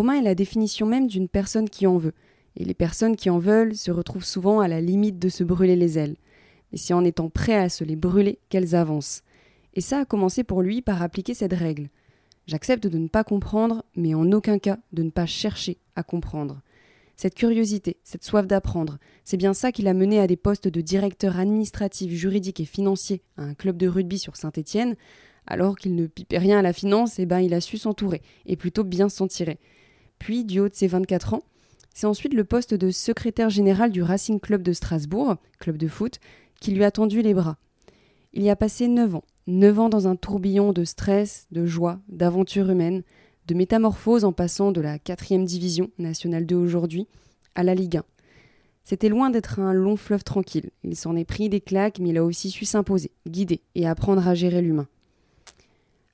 Romain est la définition même d'une personne qui en veut. Et les personnes qui en veulent se retrouvent souvent à la limite de se brûler les ailes. Mais c'est en étant prêt à se les brûler qu'elles avancent. Et ça a commencé pour lui par appliquer cette règle. J'accepte de ne pas comprendre, mais en aucun cas de ne pas chercher à comprendre. Cette curiosité, cette soif d'apprendre, c'est bien ça qui l'a mené à des postes de directeur administratif, juridique et financier à un club de rugby sur Saint-Étienne, alors qu'il ne pipait rien à la finance, eh ben il a su s'entourer, et plutôt bien s'en tirer. Puis, du haut de ses 24 ans, c'est ensuite le poste de secrétaire général du Racing Club de Strasbourg, club de foot, qui lui a tendu les bras. Il y a passé 9 ans, 9 ans dans un tourbillon de stress, de joie, d'aventures humaines, de métamorphose en passant de la 4 division, nationale 2 aujourd'hui, à la Ligue 1. C'était loin d'être un long fleuve tranquille. Il s'en est pris des claques, mais il a aussi su s'imposer, guider et apprendre à gérer l'humain.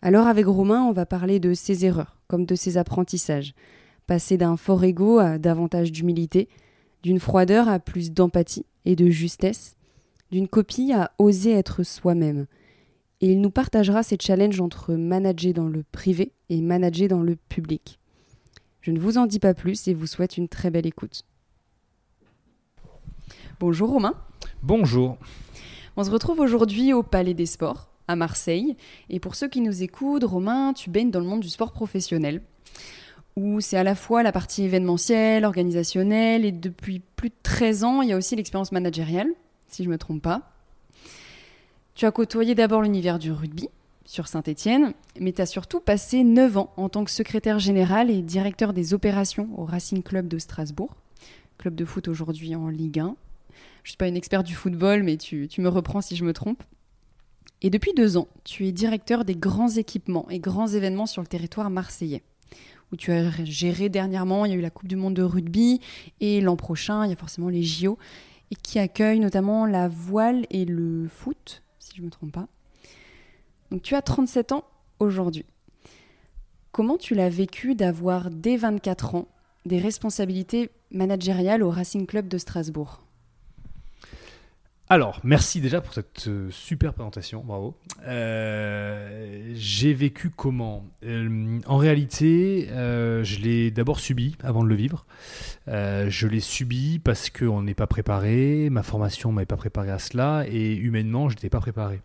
Alors avec Romain, on va parler de ses erreurs, comme de ses apprentissages, passer d'un fort ego à davantage d'humilité, d'une froideur à plus d'empathie et de justesse, d'une copie à oser être soi-même. Et il nous partagera ces challenges entre manager dans le privé et manager dans le public. Je ne vous en dis pas plus et vous souhaite une très belle écoute. Bonjour Romain. Bonjour. On se retrouve aujourd'hui au Palais des Sports, à Marseille. Et pour ceux qui nous écoutent, Romain, tu baignes dans le monde du sport professionnel où c'est à la fois la partie événementielle, organisationnelle, et depuis plus de 13 ans, il y a aussi l'expérience managériale, si je ne me trompe pas. Tu as côtoyé d'abord l'univers du rugby sur Saint-Étienne, mais tu as surtout passé 9 ans en tant que secrétaire général et directeur des opérations au Racing Club de Strasbourg, club de foot aujourd'hui en Ligue 1. Je ne suis pas une experte du football, mais tu, tu me reprends si je me trompe. Et depuis deux ans, tu es directeur des grands équipements et grands événements sur le territoire marseillais où tu as géré dernièrement. Il y a eu la Coupe du Monde de rugby et l'an prochain, il y a forcément les JO et qui accueillent notamment la voile et le foot, si je ne me trompe pas. Donc tu as 37 ans aujourd'hui. Comment tu l'as vécu d'avoir dès 24 ans des responsabilités managériales au Racing Club de Strasbourg? Alors, merci déjà pour cette euh, super présentation, bravo. Euh, j'ai vécu comment? Euh, En réalité, je l'ai d'abord subi avant de le vivre. je l'ai subi parce qu'on n'est pas préparé, ma formation ne m'avait pas préparé à cela, et humainement, je n'étais pas préparé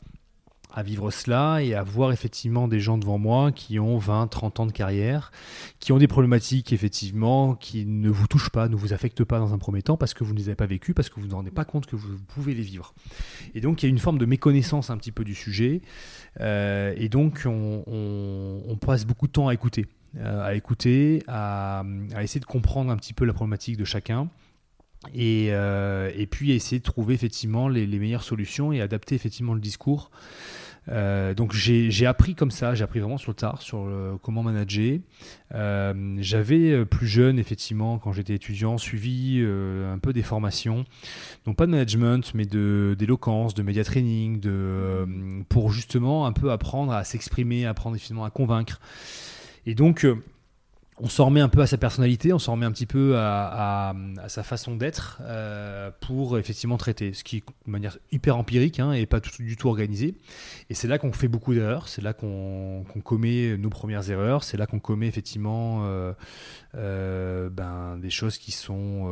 à vivre cela et à voir effectivement des gens devant moi qui ont 20, 30 ans de carrière, qui ont des problématiques effectivement qui ne vous touchent pas, ne vous affectent pas dans un premier temps parce que vous ne les avez pas vécues, parce que vous ne vous rendez pas compte que vous pouvez les vivre. Et donc il y a une forme de méconnaissance un petit peu du sujet euh, et donc on, passe beaucoup de temps à écouter. Euh, à écouter, à, essayer de comprendre un petit peu la problématique de chacun, et, euh, et, puis essayer de trouver effectivement les, les, meilleures solutions et adapter effectivement le discours. Euh, donc j'ai appris comme ça, j'ai appris vraiment sur le tard sur comment manager. Euh, J'avais euh, plus jeune effectivement quand j'étais étudiant suivi un peu des formations, donc pas de management mais d'éloquence, de, de média training, de, pour justement un peu apprendre à s'exprimer, apprendre effectivement à convaincre. Et donc on s'en remet un peu à sa personnalité, on s'en remet un petit peu à, sa façon d'être euh, pour effectivement traiter, ce qui est de manière hyper empirique hein, et pas du tout organisé. Et c'est là qu'on fait beaucoup d'erreurs, c'est là qu'on commet nos premières erreurs, c'est là qu'on commet effectivement euh, euh, ben, des choses qui sont,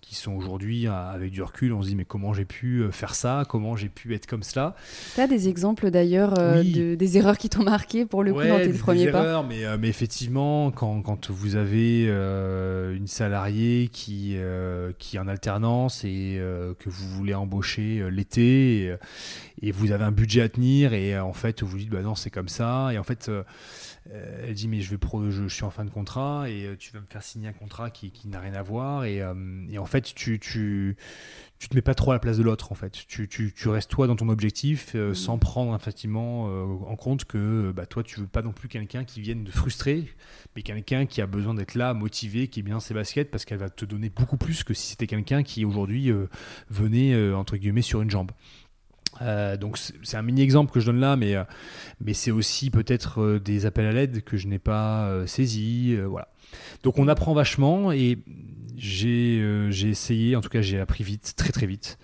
qui sont aujourd'hui, avec du recul, on se dit mais comment j'ai pu faire ça, comment j'ai pu être comme cela? Tu as des exemples d'ailleurs des erreurs qui t'ont marqué pour le coup dans tes premiers pas? mais effectivement, quand, vous avez euh, une salariée qui, euh, qui est en alternance et euh, que vous voulez embaucher l'été et, vous avez un budget à tenir et en fait vous dites bah non c'est comme ça. Et en fait elle dit mais je vais pro, je, suis en fin de contrat et tu vas me faire signer un contrat qui, qui n'a rien à voir. Et, et en fait tu tu te mets pas trop à la place de l'autre en fait. Tu, tu, tu, restes toi dans ton objectif mm. sans prendre effectivement en compte que bah, toi tu veux pas non plus quelqu'un qui vienne de frustrer, mais quelqu'un qui a besoin d'être là, motivé, qui est bien ses baskets parce qu'elle va te donner beaucoup plus que si c'était quelqu'un qui aujourd'hui venait entre guillemets sur une jambe. Euh, donc c'est un mini exemple que je donne là, mais, euh, mais c'est aussi peut-être euh, des appels à l'aide que je n'ai pas saisis. voilà. Donc on apprend vachement et j'ai essayé, en tout cas j'ai appris vite, très très vite.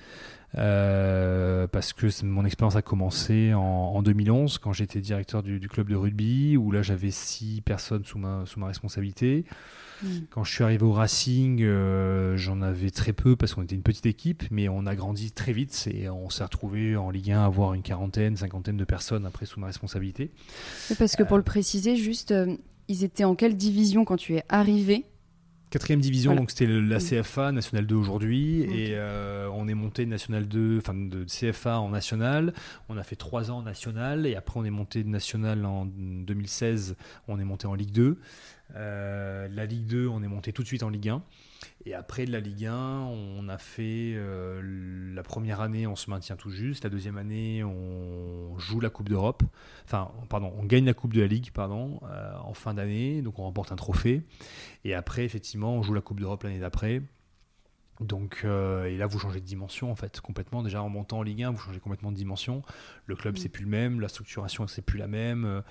parce que mon expérience a commencé en, 2011 quand j'étais directeur du, du, club de rugby où là j'avais six personnes sous ma, sous ma responsabilité. Mm. Quand je suis arrivé au Racing, euh, j'en avais très peu parce qu'on était une petite équipe, mais on a grandi très vite et on s'est retrouvé en Ligue 1 à avoir une quarantaine, cinquantaine de personnes après sous ma responsabilité. Parce que pour le préciser, juste, euh, ils étaient en quelle division quand tu es arrivé? Quatrième division, donc c'était la. CFA, National 2 aujourd'hui, et euh, on est monté de National 2, enfin de CFA en National. On a fait trois ans en National, et après on est monté de National en 2016, on est monté en Ligue 2. Euh, la Ligue 2, on est monté tout de suite en Ligue 1. Et après de la Ligue 1, on a fait euh, la première année, on se maintient tout juste. La deuxième année, on joue la Coupe d'Europe. Enfin, pardon, on gagne la Coupe de la Ligue, pardon, euh, en fin d'année. Donc on remporte un trophée. Et après, effectivement, on joue la Coupe d'Europe l'année d'après. Donc, et là, vous changez de dimension en fait, complètement. Déjà en montant en Ligue 1, vous changez complètement de dimension. Le club, c'est plus le même, la structuration, c'est plus la même.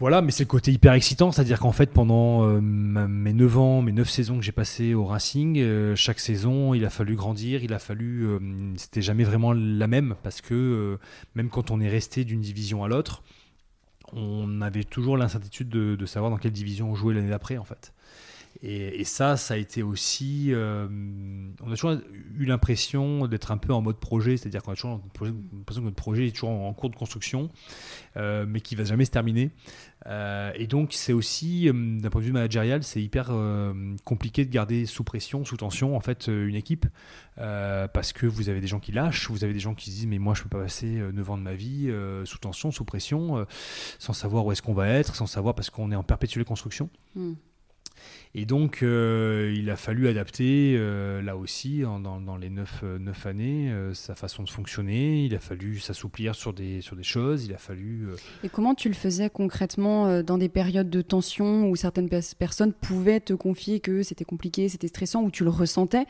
Voilà, mais c'est le côté hyper excitant, c'est-à-dire qu'en fait, pendant euh, mes 9 ans, mes 9 saisons que j'ai passées au Racing, euh, chaque saison, il a fallu grandir, il a fallu. Euh, c'était jamais vraiment la même, parce que même quand on est resté d'une division à l'autre, on avait toujours l'incertitude de, savoir dans quelle division on jouait l'année d'après, en fait. Et, ça, ça a été aussi. On a toujours eu l'impression d'être un peu en mode projet, c'est-à-dire qu'on a toujours l'impression que notre projet est toujours en, cours de construction, mais qui va jamais se terminer. Euh, et donc, c'est aussi, d'un point de vue managérial, c'est hyper compliqué de garder sous pression, sous tension, en fait, une équipe, parce que vous avez des gens qui lâchent, vous avez des gens qui se disent, mais moi, je peux pas passer 9 ans de ma vie sous tension, sous pression, sans savoir où est-ce qu'on va être, sans savoir, parce qu'on est en perpétuelle construction. Hmm. Et donc, euh, il a fallu adapter, euh, là aussi, dans, les neuf, euh, années, sa façon de fonctionner. Il a fallu s'assouplir sur des, sur des choses. Il a fallu. Et comment tu le faisais concrètement dans des périodes de tension où certaines personnes pouvaient te confier que c'était compliqué, c'était stressant, où tu le ressentais?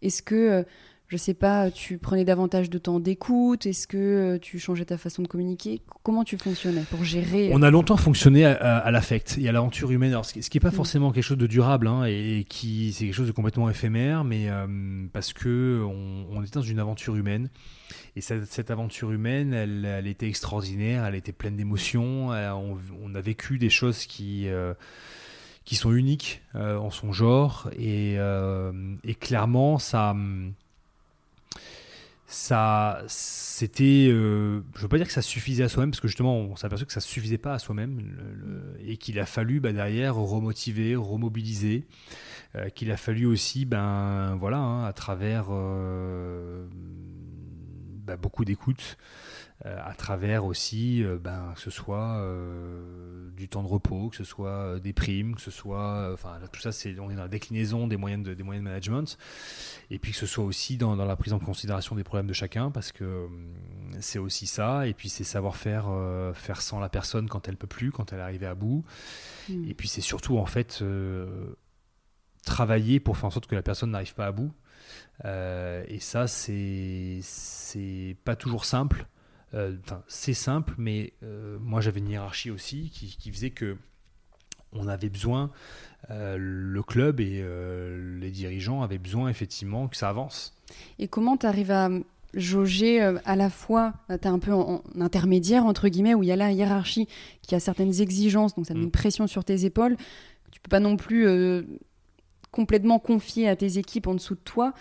Est-ce que je sais pas, tu prenais davantage de temps d'écoute Est-ce que euh, tu changeais ta façon de communiquer? Comment tu fonctionnais pour gérer On a longtemps fonctionné à, l'affect et à l'aventure humaine, Alors, ce qui n'est pas mm. forcément quelque chose de durable hein, et, qui c'est quelque chose de complètement éphémère, mais euh, parce que on, était dans une aventure humaine. Et cette, aventure humaine, elle, était extraordinaire, elle était pleine d'émotions. Euh, on, a vécu des choses qui qui sont uniques en son genre et, et clairement ça ça, c'était, euh, je veux pas dire que ça suffisait à soi-même, parce que justement, on s'est aperçu que ça suffisait pas à soi-même, et qu'il a fallu bah, derrière remotiver, remobiliser, euh, qu'il a fallu aussi, ben voilà, hein, à travers euh, bah, beaucoup d'écoute, à travers aussi, euh, ben, que ce soit euh, du temps de repos, que ce soit des primes, que ce soit, enfin tout ça, c'est on est dans la déclinaison des moyens de, des moyens de management, et puis que ce soit aussi dans, dans la prise en considération des problèmes de chacun, parce que c'est aussi ça, et puis c'est savoir faire faire sans la personne quand elle peut plus, quand elle est arrivée à bout, hmm. et puis c'est surtout en fait travailler pour faire en sorte que la personne n'arrive pas à bout. et ça, c'est pas toujours simple. Euh, c'est simple, mais euh, moi j'avais une hiérarchie aussi qui, faisait que on avait besoin, euh, le club et les dirigeants avaient besoin effectivement que ça avance. Et comment tu arrives à jauger à la fois, tu es un peu en, intermédiaire entre guillemets, où il y a la hiérarchie qui a certaines exigences, donc ça met une mm. pression sur tes épaules, tu peux pas non plus complètement confier à tes équipes en dessous de toi.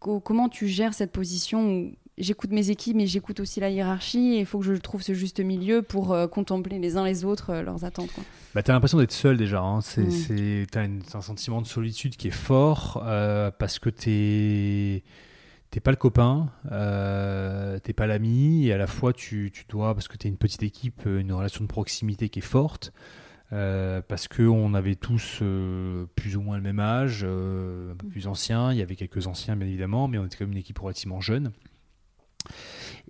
comment tu gères cette position où j'écoute mes équipes, mais j'écoute aussi la hiérarchie. Et il faut que je trouve ce juste milieu pour euh, contempler les uns les autres euh, leurs attentes. Bah, tu as l'impression d'être seul déjà. Hein. C'est, mm. tu as un sentiment de solitude qui est fort euh, parce que tu es t'es pas le copain, euh, t'es pas l'ami, et à la fois tu, tu dois, parce que tu es une petite équipe, une relation de proximité qui est forte, euh, parce qu'on avait tous euh, plus ou moins le même âge, un peu plus anciens, il y avait quelques anciens bien évidemment, mais on était quand même une équipe relativement jeune.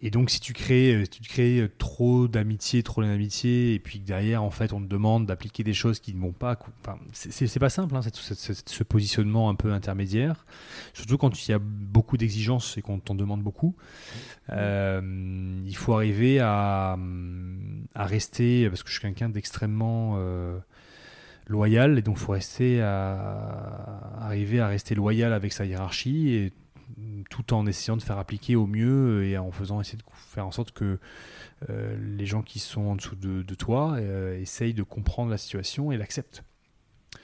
Et donc, si tu crées, euh, tu crées euh, trop d'amitié, trop d'amitié, et puis que derrière, en fait, on te demande d'appliquer des choses qui ne vont pas. Enfin, c'est pas simple, hein, ce positionnement un peu intermédiaire. Surtout quand il y a beaucoup d'exigences et qu'on t'en demande beaucoup. Euh, il faut arriver à, rester, parce que je suis quelqu'un d'extrêmement. loyal et donc il faut rester arriver à rester loyal avec sa hiérarchie tout en essayant de faire appliquer au mieux et en faisant essayer de faire en sorte que euh, les gens qui sont en dessous de, toi euh, essayent de comprendre la situation et l'acceptent.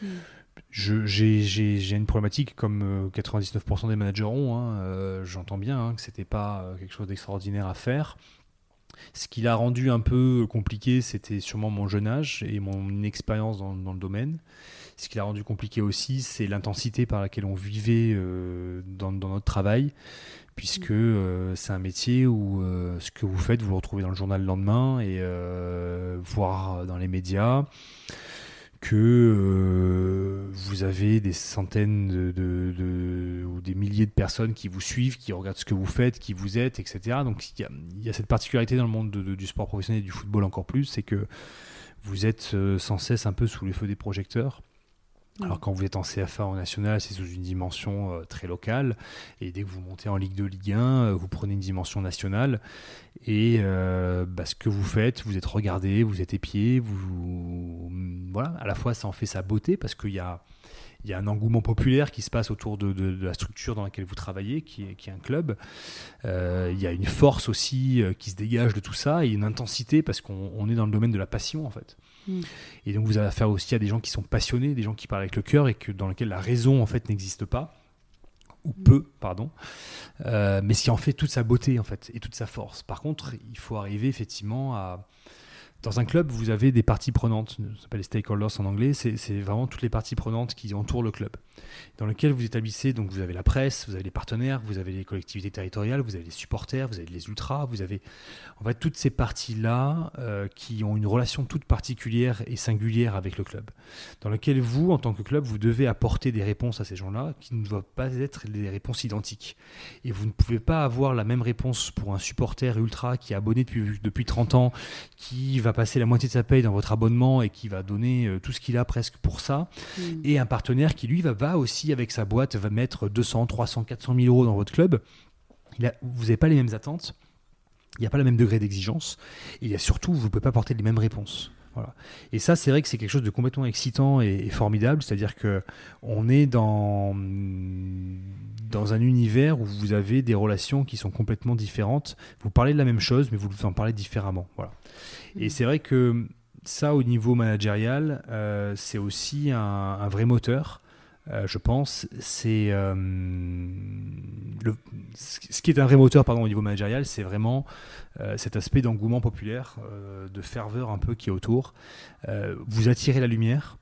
Mm. J'ai une problématique comme 99% euh, des managers ont, hein, j'entends bien hein, que c'était pas quelque chose d'extraordinaire à faire. Ce qui l'a rendu un peu compliqué, c'était sûrement mon jeune âge et mon inexpérience dans, dans le domaine. Ce qui l'a rendu compliqué aussi, c'est l'intensité par laquelle on vivait euh, dans, notre travail, puisque mm. euh, c'est un métier où euh, ce que vous faites, vous le retrouvez dans le journal le lendemain et voire dans les médias que vous avez des centaines de, ou des milliers de personnes qui vous suivent, qui regardent ce que vous faites, qui vous êtes, etc. Donc il y, a, cette particularité dans le monde du sport professionnel et du football encore plus, c'est que vous êtes sans cesse un peu sous les feux des projecteurs. Alors quand vous êtes en CFA en national, c'est sous une dimension euh, très locale. Et dès que vous montez en Ligue 2, Ligue 1, euh, vous prenez une dimension nationale. Et euh, bah, ce que vous faites, vous êtes regardé, vous êtes épié. Vous, voilà, à la fois ça en fait sa beauté parce qu'il y a, un engouement populaire qui se passe autour de, de, la structure dans laquelle vous travaillez, qui est, qui est un club. il y a une force aussi qui se dégage de tout ça et une intensité parce qu'on est dans le domaine de la passion en fait. Et donc vous avez affaire aussi à des gens qui sont passionnés, des gens qui parlent avec le cœur et que, dans lesquels la raison en fait n'existe pas. Ou peu, pardon, euh, mais ce qui en fait toute sa beauté en fait et toute sa force. Par contre, il faut arriver effectivement à, dans un club, vous avez des parties prenantes, ça s'appelle les stakeholders en anglais, c'est vraiment toutes les parties prenantes qui entourent le club, dans lequel vous établissez, donc vous avez la presse, vous avez les partenaires, vous avez les collectivités territoriales, vous avez les supporters, vous avez les ultras, vous avez en fait toutes ces parties-là euh, qui ont une relation toute particulière et singulière avec le club, dans lequel vous, en tant que club, vous devez apporter des réponses à ces gens-là qui ne doivent pas être des réponses identiques. Et vous ne pouvez pas avoir la même réponse pour un supporter ultra qui est abonné depuis, depuis 30 ans, qui va passer la moitié de sa paye dans votre abonnement et qui va donner euh, tout ce qu'il a presque pour ça, mm. et un partenaire qui lui va, va, aussi avec sa boîte va mettre 200, 300, 400 000 euros dans votre club. Il a, vous n'avez pas les mêmes attentes, il n'y a pas le même degré d'exigence, et il y a surtout, vous ne pouvez pas apporter les mêmes réponses. Voilà. Et ça, c'est vrai que c'est quelque chose de complètement excitant et, formidable. C'est-à-dire que on est dans dans un univers où vous avez des relations qui sont complètement différentes. Vous parlez de la même chose, mais vous en parlez différemment. Voilà. Et c'est vrai que ça, au niveau managérial, euh, c'est aussi un, vrai moteur. Euh, je pense, c'est euh, ce qui est un vrai moteur pardon, au niveau managérial, c'est vraiment cet aspect d'engouement populaire, de ferveur un peu qui est autour. vous attirez la lumière,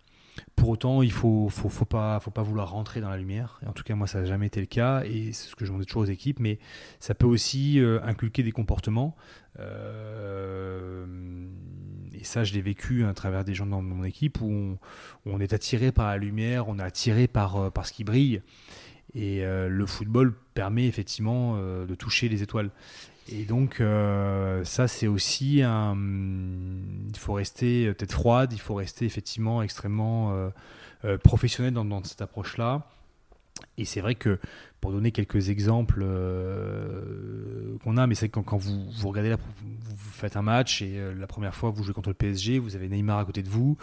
pour autant, il faut, faut, pas, vouloir rentrer dans la lumière. En tout cas, moi, ça n'a jamais été le cas. Et c'est ce que je demande toujours aux équipes. Mais ça peut aussi euh, inculquer des comportements. Euh, et ça, je l'ai vécu à travers des gens dans mon équipe où on, est attiré par la lumière, on est attiré par, euh, par ce qui brille. Et le football permet effectivement de toucher les étoiles. Et donc, euh, ça, c'est aussi un. Il faut rester tête froide, il faut rester effectivement extrêmement euh, euh, professionnel dans, cette approche-là. Et c'est vrai que, pour donner quelques exemples qu'on a, mais c'est quand, quand vous, vous regardez, la, vous faites un match et la première fois vous jouez contre le PSG, vous avez Neymar à côté de vous.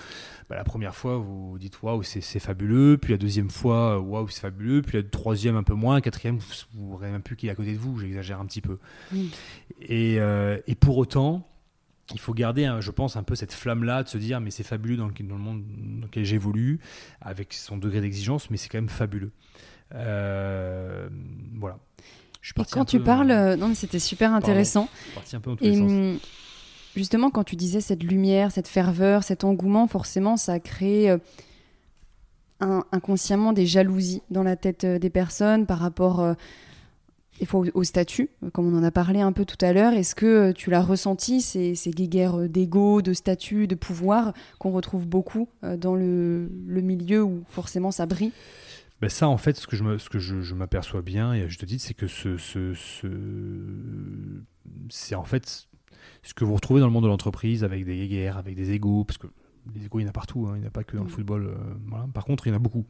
Bah, la première fois, vous dites waouh, c'est fabuleux. Puis la deuxième fois, waouh, c'est fabuleux. Puis la troisième, un peu moins. La quatrième, vous ne même plus qu'il est à côté de vous. J'exagère un petit peu. Et, euh, et, pour autant, il faut garder, je pense, un peu cette flamme-là de se dire mais c'est fabuleux dans le, dans le monde dans lequel j'évolue, avec son degré d'exigence, mais c'est quand même fabuleux. Euh, voilà. Je et quand tu parles, euh, non mais c'était super intéressant. un peu et, justement, quand tu disais cette lumière, cette ferveur, cet engouement, forcément, ça a créé inconsciemment des jalousies dans la tête des personnes par rapport des fois au, statut, comme on en a parlé un peu tout à l'heure. Est-ce que tu l'as ressenti, ces, ces guéguerres d'ego, de statut, de pouvoir qu'on retrouve beaucoup dans le, le, milieu où forcément ça brille? Ben ça, en fait, ce que je, ce que je, m'aperçois bien, et je te dis, c'est que ce, ce, ce c'est en fait ce que vous retrouvez dans le monde de l'entreprise avec des guerres, avec des égaux, parce que les égaux, il y en a partout, hein, il n'y en a pas que dans le mm. football. Euh, Par contre, il y en a beaucoup.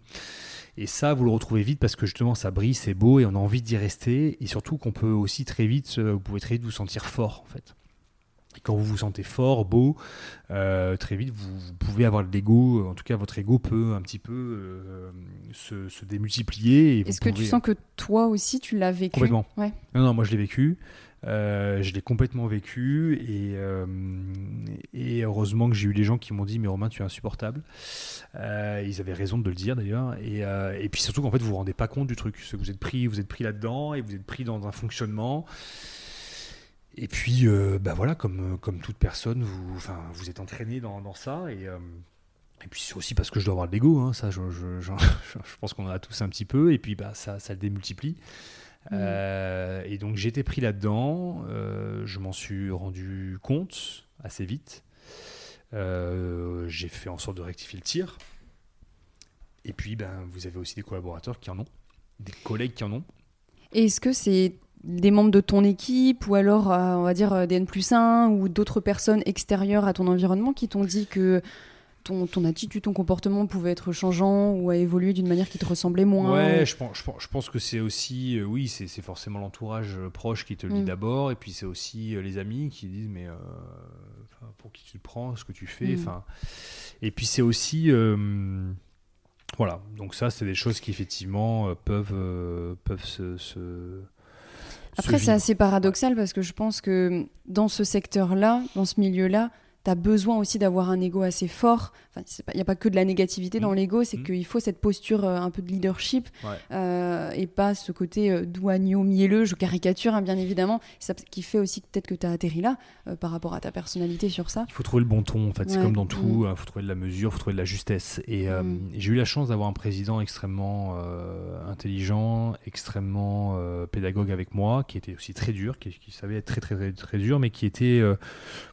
Et ça, vous le retrouvez vite parce que justement, ça brille, c'est beau et on a envie d'y rester. Et surtout qu'on peut aussi très vite, vous pouvez très vite vous sentir fort, en fait. Et quand vous vous sentez fort, beau, euh, très vite, vous, pouvez avoir de l'ego. En tout cas, votre ego peut un petit peu se, démultiplier. Est-ce que tu sens que toi aussi, tu l'as vécu? Complètement. Ouais. Non, non, moi, je l'ai vécu. Euh, je l'ai complètement vécu et, euh, et heureusement que j'ai eu des gens qui m'ont dit mais Romain tu es insupportable. Euh, ils avaient raison de le dire d'ailleurs et, et, puis surtout qu'en fait vous vous rendez pas compte du truc, que vous êtes pris, vous êtes pris là-dedans et vous êtes pris dans un fonctionnement. Et puis bah voilà comme comme toute personne vous enfin vous êtes entraîné dans, dans ça et et puis c'est aussi parce que je dois avoir de l'ego, hein, ça je, je, je, je pense qu'on en a tous un petit peu, et puis bah, ça, ça le démultiplie. Mm. Euh, et donc j'étais pris là-dedans, euh, je m'en suis rendu compte assez vite. Euh, j'ai fait en sorte de rectifier le tir. Et puis ben, vous avez aussi des collaborateurs qui en ont, des collègues qui en ont. Est-ce que c'est des membres de ton équipe ou alors on va dire des N plus 1 ou d'autres personnes extérieures à ton environnement qui t'ont dit que ton, attitude, ton comportement pouvait être changeant ou a évolué d'une manière qui te ressemblait moins Ouais, je pense, je pense, que c'est aussi, euh, oui, c'est forcément l'entourage euh, proche qui te le dit mm. d'abord, et puis c'est aussi euh, les amis qui disent, mais pour qui tu te prends, ce que tu fais, mm. enfin. Et puis c'est aussi. voilà, donc ça, c'est des choses qui effectivement peuvent, peuvent se. Après, c'est assez paradoxal parce que je pense que dans ce secteur-là, dans ce milieu-là, tu as besoin aussi d'avoir un ego assez fort. Il n'y a pas que de la négativité dans mmh. l'ego, c'est mmh. qu'il faut cette posture euh, un peu de leadership euh, et pas ce côté euh, douagneau, mielleux, je caricature hein, bien évidemment, ça, qui fait aussi peut-être que tu as atterri là par rapport à ta personnalité sur ça. Il faut trouver le bon ton en fait, c'est comme dans tout, il mmh. faut trouver de la mesure, il faut trouver de la justesse. Et, j'ai eu la chance d'avoir un président extrêmement intelligent, extrêmement pédagogue avec moi, qui était aussi très dur, qui, qui savait être très, très très très dur, mais qui était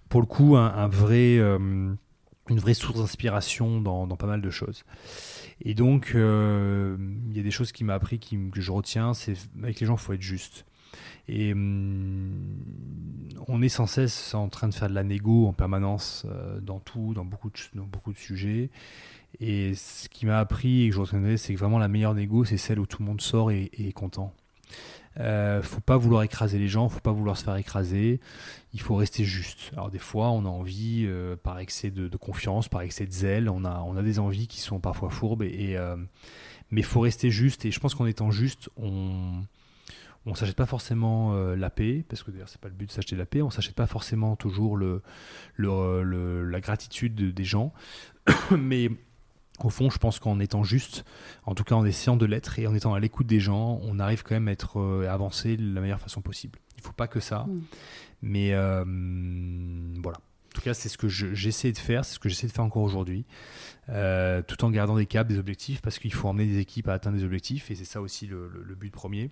pour le coup un, vrai, euh, une vraie source d'inspiration dans, pas mal de choses. Et donc, euh, il y a des choses qui m'a appris, qui, que je retiens, c'est avec les gens, il faut être juste. Et hum, on est sans cesse en train de faire de la négo en permanence euh, dans tout, dans beaucoup, de, dans beaucoup de sujets. Et ce qui m'a appris et que je retiendrai, c'est que vraiment la meilleure négo, c'est celle où tout le monde sort et, et est content. Euh, faut pas vouloir écraser les gens, faut pas vouloir se faire écraser. Il faut rester juste. Alors des fois, on a envie, euh, par excès de, confiance, par excès de zèle, on a, on a des envies qui sont parfois fourbes. Et, euh, mais faut rester juste. Et je pense qu'en étant juste, on on s'achète pas forcément euh, la paix, parce que d'ailleurs c'est pas le but de s'acheter la paix. On s'achète pas forcément toujours le, la gratitude des gens, mais au fond, je pense qu'en étant juste, en tout cas en essayant de l'être et en étant à l'écoute des gens, on arrive quand même à être euh, avancé de la meilleure façon possible. Il ne faut pas que ça, mm. mais euh, voilà. En tout cas, c'est ce que j'essaie de faire, c'est ce que j'essaie de faire encore aujourd'hui, euh, tout en gardant des caps, des objectifs, parce qu'il faut emmener des équipes à atteindre des objectifs, et c'est ça aussi le, le but premier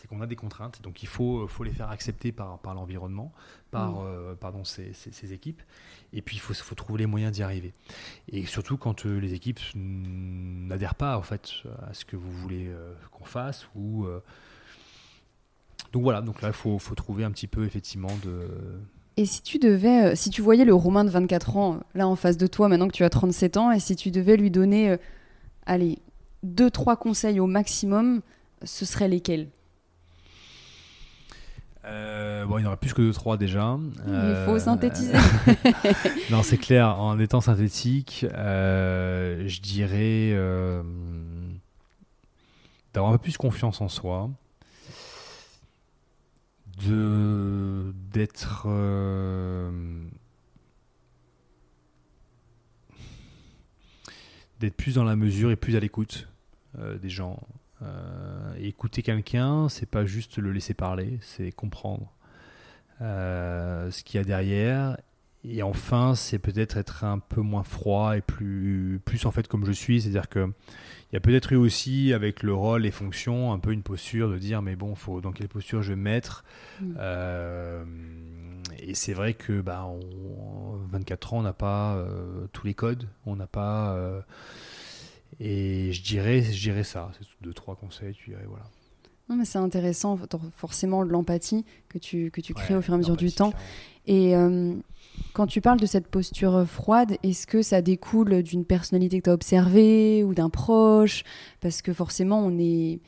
c'est qu'on a des contraintes, donc il faut, faut les faire accepter par, par l'environnement, par mm. euh, pardon, ces, équipes, et puis il faut, faut trouver les moyens d'y arriver. Et surtout quand euh, les équipes n'adhèrent pas en fait à ce que vous voulez euh, qu'on fasse, ou donc voilà, donc là il faut, faut, trouver un petit peu effectivement de... Et si tu devais, si tu voyais le Romain de 24 ans là en face de toi, maintenant que tu as 37 ans, et si tu devais lui donner, allez, deux, trois conseils au maximum, ce seraient lesquels? Euh, bon, il y en aura plus que 2-3 déjà. Il faut euh, synthétiser. non, c'est clair. En étant synthétique, euh, je dirais d'avoir un peu plus confiance en soi, de d'être d'être plus dans la mesure et plus à l'écoute des gens. Euh, écouter quelqu'un, c'est pas juste le laisser parler, c'est comprendre euh, ce qu'il y a derrière et enfin, c'est peut-être être un peu moins froid et plus, plus en fait comme je suis. C'est-à-dire que il y a peut-être eu aussi avec le rôle et fonctions un peu une posture de dire mais bon, faut dans quelle posture je vais me mettre. Mm. Euh, et c'est vrai que bah, on, 24 ans, on n'a pas euh, tous les codes, on n'a pas. Euh, et je dirais, je dirais ça, c'est deux trois conseils, tu dirais voilà. Non, mais c'est intéressant, forcément, l'empathie que tu, que tu crées au fur et à mesure du temps. Et quand tu parles de cette posture froide, est-ce que ça découle d'une personnalité que tu as observée ou d'un proche? Parce que forcément, on est,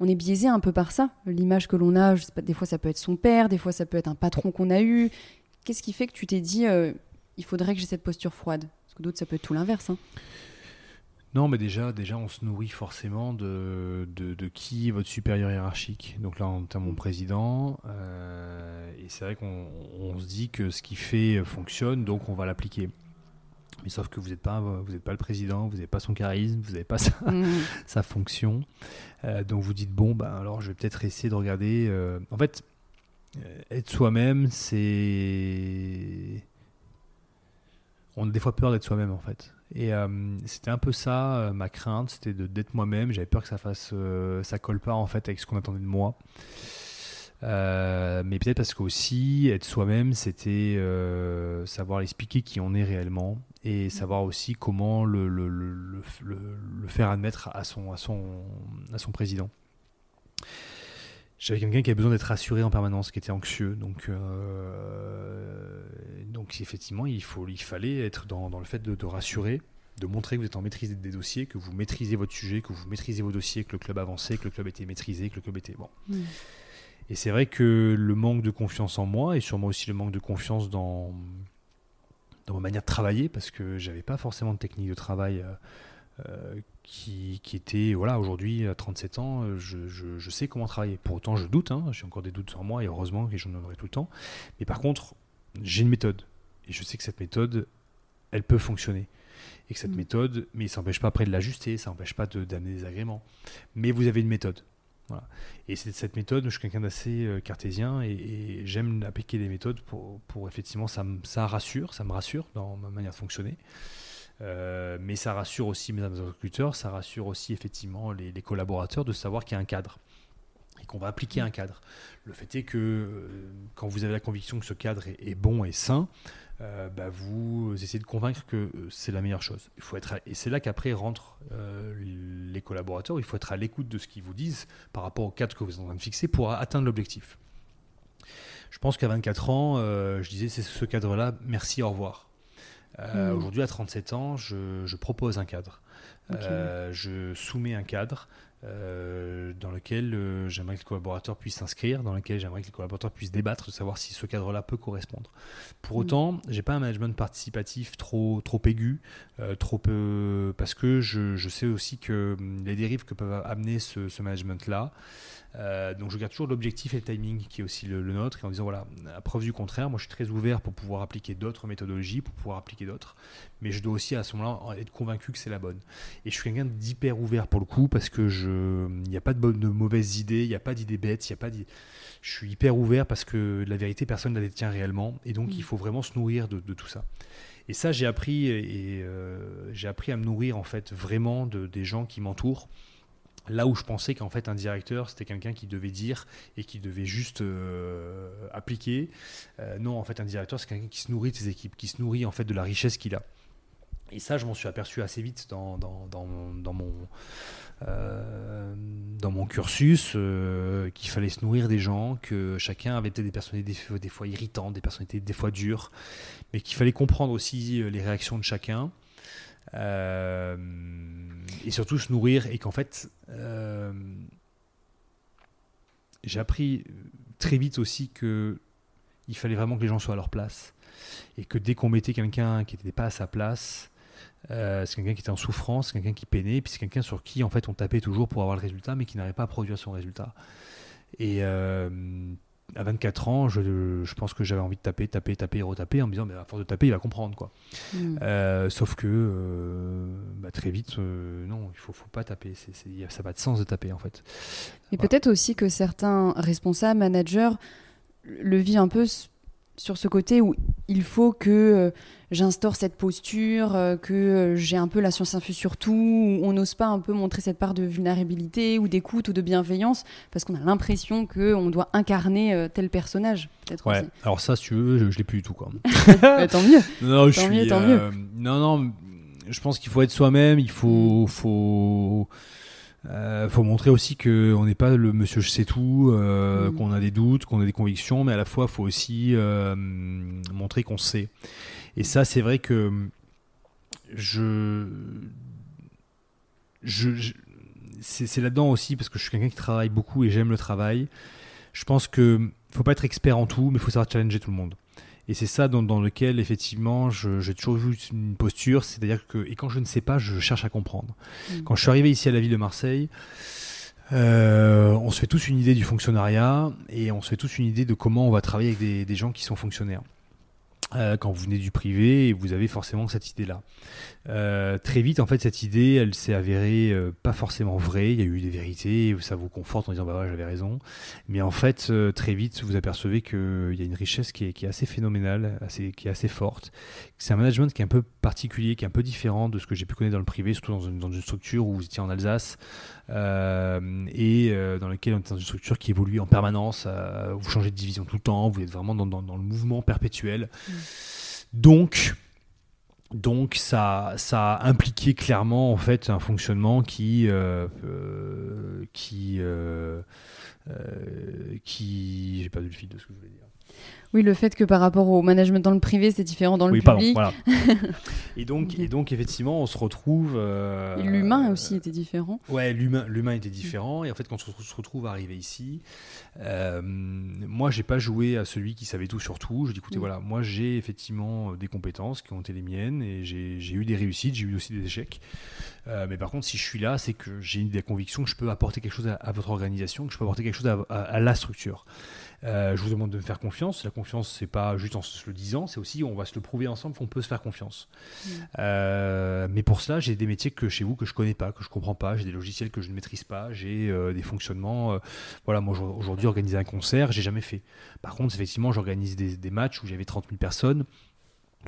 on est biaisé un peu par ça. L'image que l'on a, je sais pas, des fois ça peut être son père, des fois ça peut être un patron qu'on a eu. Qu'est-ce qui fait que tu t'es dit, euh, il faudrait que j'ai cette posture froide? Parce que d'autres, ça peut être tout l'inverse. Hein. Non, mais déjà, déjà, on se nourrit forcément de, de, qui est votre supérieur hiérarchique. Donc là, on a mon président. Euh, et c'est vrai qu'on se dit que ce qu'il fait fonctionne, donc on va l'appliquer. Mais sauf que vous n'êtes pas, vous êtes pas le président, vous n'avez pas son charisme, vous n'avez pas sa, mmh. sa fonction. Euh, donc vous dites, bon, bah, alors je vais peut-être essayer de regarder. Euh, en fait, être soi-même, c'est. On a des fois peur d'être soi-même, en fait. Et euh, c'était un peu ça, euh, ma crainte, c'était d'être moi-même. J'avais peur que ça fasse, euh, ça colle pas en fait avec ce qu'on attendait de moi. mais peut-être parce qu'aussi, être soi-même, c'était savoir expliquer qui on est réellement et mmh. savoir aussi comment le, le, le, le, faire admettre à son, à son, à son président. J'avais quelqu'un qui avait besoin d'être rassuré en permanence, qui était anxieux. Donc, euh, donc effectivement, il, faut, il fallait être dans, dans le fait de, rassurer, de montrer que vous êtes en maîtrise des dossiers, que vous maîtrisez votre sujet, que vous maîtrisez vos dossiers, que le club avançait, que le club était maîtrisé, que le club était bon. Mm. Et c'est vrai que le manque de confiance en moi, et sûrement aussi le manque de confiance dans, dans ma manière de travailler, parce que j'avais pas forcément de technique de travail. Euh, qui, qui, était, voilà, aujourd'hui, à 37 ans, euh, je, je, sais comment travailler. Pour autant, je doute, hein, j'ai encore des doutes sur moi, et heureusement que j'en aurai tout le temps. Mais par contre, j'ai une méthode. Et je sais que cette méthode, elle peut fonctionner. Et que cette mm. méthode, mais ça n'empêche pas après de l'ajuster, ça n'empêche pas d'amener des agréments. Mais vous avez une méthode. Voilà. Et c'est cette méthode, je suis quelqu'un d'assez euh, cartésien et, j'aime appliquer des méthodes pour, pour effectivement, ça, ça rassure, ça me rassure dans ma manière de fonctionner. Euh, mais ça rassure aussi mes interlocuteurs, ça rassure aussi effectivement les, collaborateurs de savoir qu'il y a un cadre et qu'on va appliquer un cadre. Le fait est que euh, quand vous avez la conviction que ce cadre est, bon et sain, euh, bah, vous essayez de convaincre que c'est la meilleure chose. Il faut être et c'est là qu'après rentrent les collaborateurs. Il faut être à l'écoute de ce qu'ils vous disent par rapport au cadre que vous êtes en train de fixer pour atteindre l'objectif. Je pense qu'à 24 ans, je disais c'est ce cadre-là, merci, au revoir. Euh, hmm. Aujourd'hui, à 37 ans, je, propose un cadre. Euh, je soumets un cadre euh, dans lequel j'aimerais que les collaborateurs puissent s'inscrire, dans lequel j'aimerais que les collaborateurs puissent débattre, de savoir si ce cadre-là peut correspondre. Pour hmm. autant, j'ai pas un management participatif trop trop aigu, trop parce que je, sais aussi que hum, les dérives que peuvent amener ce, ce management-là. Euh, donc je garde toujours l'objectif et le timing qui est aussi le, nôtre, et en disant voilà, à preuve du contraire, moi je suis très ouvert pour pouvoir appliquer d'autres méthodologies, pour pouvoir appliquer d'autres, mais je dois aussi à ce moment-là être convaincu que c'est la bonne. Et je suis quelqu'un d'hyper ouvert pour le coup, parce que je, il n'y a pas de, mauvaises idées, il n'y a pas d'idées bêtes, il y a pas je suis hyper ouvert parce que la vérité, personne ne la détient réellement, et donc il mm. faut vraiment se nourrir de, tout ça. Et ça, j'ai appris et euh, j'ai appris à me nourrir en fait vraiment de, des gens qui m'entourent Là où je pensais qu'en fait un directeur c'était quelqu'un qui devait dire et qui devait juste euh, appliquer, euh, non en fait un directeur c'est quelqu'un qui se nourrit de ses équipes, qui se nourrit en fait de la richesse qu'il a. Et ça je m'en suis aperçu assez vite dans, dans, dans, mon, euh, dans mon cursus qu'il fallait se nourrir des gens, que chacun avait peut-être des personnalités des fois irritantes, des personnalités des fois dures, mais qu'il fallait comprendre aussi les réactions de chacun. Euh, et surtout se nourrir et qu'en fait euh, j'ai appris très vite aussi que il fallait vraiment que les gens soient à leur place et que dès qu'on mettait quelqu'un qui n'était pas à sa place euh, c'est quelqu'un qui était en souffrance, c'est quelqu'un qui peinait, puis c'est quelqu'un sur qui en fait on tapait toujours pour avoir le résultat, mais qui n'arrivait pas à produire son résultat. À 24 ans, je, je pense que j'avais envie de taper, taper, taper, retaper en me disant, mais à force de taper, il va comprendre. quoi. Hmm. Euh, sauf que euh, bah, très vite, euh, non, il faut, faut pas taper. Ça n'a pas de sens de taper en fait. Mais peut-être aussi que certains responsables, managers, le vivent un peu sur ce côté où il faut que euh, j'instaure cette posture, euh, que euh, j'ai un peu la science infuse sur tout, où on n'ose pas un peu montrer cette part de vulnérabilité ou d'écoute ou de bienveillance, parce qu'on a l'impression qu'on doit incarner tel personnage. Ouais, alors ça, si tu veux, je, ne l'ai plus du tout. Quoi. Bah, tant mieux. Non, je tant mieux, tant mieux. Non, non, je pense qu'il faut être soi-même, il faut. Mm. faut euh, faut montrer aussi qu'on n'est pas le monsieur je sais tout, euh, mm. qu'on a des doutes, qu'on a des convictions, mais à la fois, il faut aussi euh, montrer qu'on sait. Et ça, c'est vrai que je. je, c'est là-dedans aussi, parce que je suis quelqu'un qui travaille beaucoup et j'aime le travail. Je pense qu'il ne faut pas être expert en tout, mais il faut savoir challenger tout le monde. Et c'est ça dans, dans, lequel, effectivement, j'ai toujours eu une posture, c'est-à-dire que, et quand je ne sais pas, je cherche à comprendre. Mm. Quand je suis arrivé ici à la ville de Marseille, euh, on se fait tous une idée du fonctionnariat et on se fait tous une idée de comment on va travailler avec des, des gens qui sont fonctionnaires. Euh, quand vous venez du privé, vous avez forcément cette idée-là. Euh, très vite, en fait, cette idée, elle s'est avérée euh, pas forcément vraie. Il y a eu des vérités, ça vous conforte en disant bah ouais, j'avais raison. Mais en fait, très vite, vous apercevez qu'il y a une richesse qui est, assez phénoménale, qui est assez forte. C'est un management qui est un peu particulier, qui est un peu différent de ce que j'ai pu connaître dans le privé, surtout dans une, structure où vous étiez en Alsace et dans lequel on est dans une structure qui évolue en permanence. vous changez de division tout le temps, vous êtes vraiment dans le mouvement perpétuel. Mmh. Donc, donc ça, ça a impliqué clairement en fait un fonctionnement qui, euh, euh, qui, euh, qui, j'ai pas de le fil de ce que je voulais dire. Oui, le fait que par rapport au management dans le privé, c'est différent dans le public. Pardon, voilà. et, donc, et donc, effectivement, on se retrouve. Euh, l'humain aussi était différent. Ouais, l'humain, l'humain était différent. Et en fait, quand on se retrouve arrivé ici, euh, moi, j'ai pas joué à celui qui savait tout sur tout. Je dis, écoutez, mm. voilà, moi, j'ai effectivement des compétences qui ont été les miennes et j'ai eu des réussites, j'ai eu aussi des échecs. Euh, mais par contre, si je suis là, c'est que j'ai des convictions que je peux apporter quelque chose à, votre organisation, que je peux apporter quelque chose à la structure. Euh, je vous demande de me faire confiance. La confiance, c'est pas juste en se le disant, c'est aussi on va se le prouver ensemble qu'on peut se faire confiance. Mm. Euh, mais pour cela, j'ai des métiers que chez vous que je connais pas, que je comprends pas, j'ai des logiciels que je ne maîtrise pas, j'ai euh, des fonctionnements. voilà, moi aujourd'hui organiser un concert, j'ai jamais fait. Par contre, effectivement, j'organise des, des matchs où j'avais 30 000 personnes.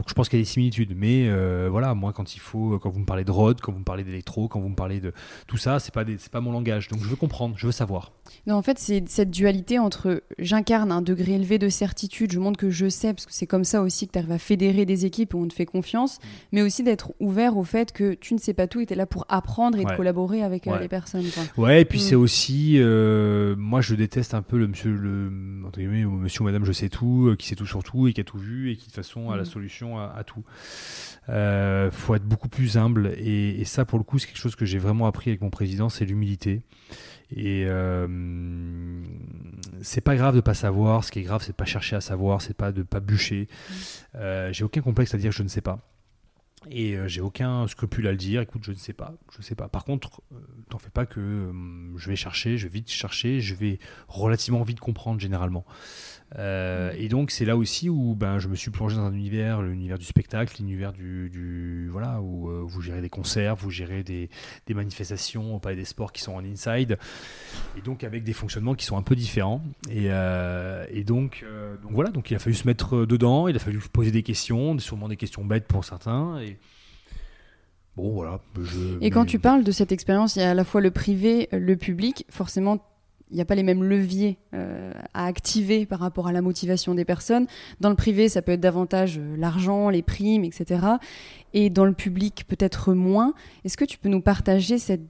Donc je pense qu'il y a des similitudes, mais euh, voilà, moi quand il faut, quand vous me parlez de Rod, quand vous me parlez d'électro, quand vous me parlez de tout ça, c'est pas c'est pas mon langage. Donc je veux comprendre, je veux savoir. Non, en fait, c'est cette dualité entre j'incarne un degré élevé de certitude, je montre que je sais, parce que c'est comme ça aussi que tu arrives à fédérer des équipes où on te fait confiance, mm. mais aussi d'être ouvert au fait que tu ne sais pas tout et tu es là pour apprendre et de collaborer avec euh, les personnes. Ouais, et puis mm. c'est aussi, euh, moi je déteste un peu le monsieur, le, monsieur ou madame je sais tout, qui sait tout sur tout et qui a tout vu et qui de toute façon a la mm. À, tout. Euh, faut être beaucoup plus humble et, ça pour le coup c'est quelque chose que j'ai vraiment appris avec mon président, c'est l'humilité. Et euh, c'est pas grave de pas savoir. Ce qui est grave, c'est de pas chercher à savoir, c'est pas de pas bûcher. Euh, j'ai aucun complexe à dire je ne sais pas. Et euh, j'ai aucun scrupule à le dire. Écoute, je ne sais pas, je sais pas. Par contre, t'en fais pas que je vais chercher, je vais vite chercher, je vais relativement vite comprendre généralement. Euh, et donc c'est là aussi où ben, je me suis plongé dans un univers, l'univers du spectacle, l'univers du, voilà où euh, vous gérez des concerts, vous gérez des, des manifestations au Palais des Sports qui sont en inside, et donc avec des fonctionnements qui sont un peu différents. Et, euh, et donc, donc voilà, donc il a fallu se mettre dedans, il a fallu poser des questions, sûrement des questions bêtes pour certains. Et, Bon, voilà, et quand tu parles de cette expérience, il y a à la fois le privé, le public. Forcément, il n'y a pas les mêmes leviers euh, à activer par rapport à la motivation des personnes. Dans le privé, ça peut être davantage euh, l'argent, les primes, etc. Et dans le public, peut-être moins. Est-ce que tu peux nous partager cette,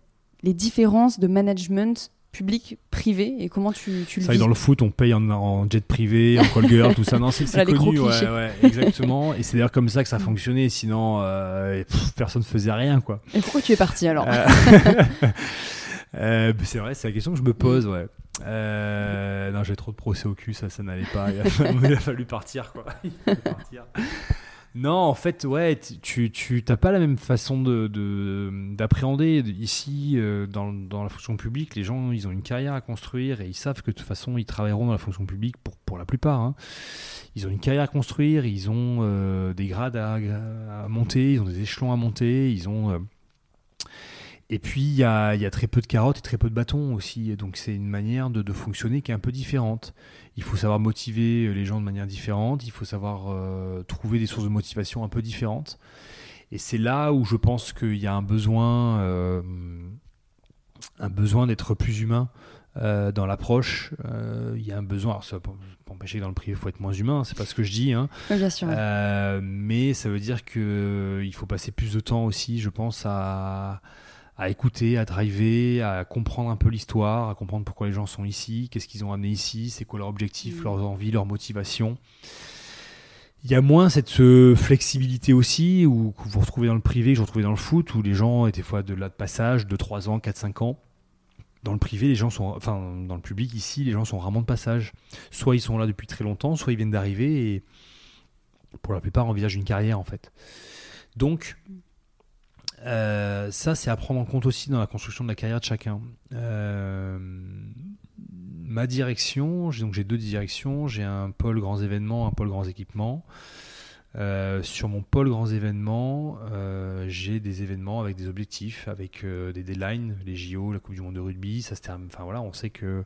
les différences de management public-privé et comment tu, tu le ça, Dans le foot, on paye en, jet privé, en call girl, tout ça. Non, c'est connu. Ouais, ouais, exactement. et c'est d'ailleurs comme ça que ça fonctionnait. Sinon, euh, personne ne faisait rien. Quoi. Et pourquoi tu es parti alors? Euh, c'est vrai, c'est la question que je me pose, ouais. Euh, non, j'ai trop de procès au cul, ça, ça n'allait pas. Il a, fallu partir, quoi. Non, en fait, ouais, tu, tu t'as pas la même façon de, d'appréhender. Ici, euh, dans, dans, la fonction publique, les gens, ils ont une carrière à construire et ils savent que de toute façon, ils travailleront dans la fonction publique pour, pour la plupart. Hein. Ils ont une carrière à construire, ils ont des grades à, à, monter, ils ont des échelons à monter, ils ont Et puis, il y a, y a, très peu de carottes et très peu de bâtons aussi. Donc, c'est une manière de, de, fonctionner qui est un peu différente. Il faut savoir motiver les gens de manière différente. Il faut savoir euh, trouver des sources de motivation un peu différentes. Et c'est là où je pense qu'il y a un besoin, euh, un besoin d'être plus humain euh, dans l'approche. Il y a un besoin, alors ça va pas empêcher que dans le privé, il faut être moins humain, c'est pas ce que je dis. Hein. bien sûr. mais ça veut dire qu'il faut passer plus de temps aussi, je pense, à à écouter, à driver, à comprendre un peu l'histoire, à comprendre pourquoi les gens sont ici, qu'est-ce qu'ils ont amené ici, c'est quoi leur objectif, mm. leurs envies, leurs motivations. Il y a moins cette euh, flexibilité aussi, où, que vous retrouvez dans le privé, que je retrouvais dans le foot, où les gens étaient fois de là de passage, de 3 ans, 4, 5 ans. Dans le privé, les gens sont, enfin, dans le public ici, les gens sont rarement de passage. Soit ils sont là depuis très longtemps, soit ils viennent d'arriver et pour la plupart envisagent une carrière en fait. Donc, mm. Euh, ça, c'est à prendre en compte aussi dans la construction de la carrière de chacun. Euh, ma direction, donc j'ai deux directions. J'ai un pôle grands événements, un pôle grands équipements. Euh, sur mon pôle grands événements, j'ai des événements avec des objectifs, avec des deadlines, les JO, la Coupe du Monde de rugby. Ça se termine. Enfin voilà, on sait que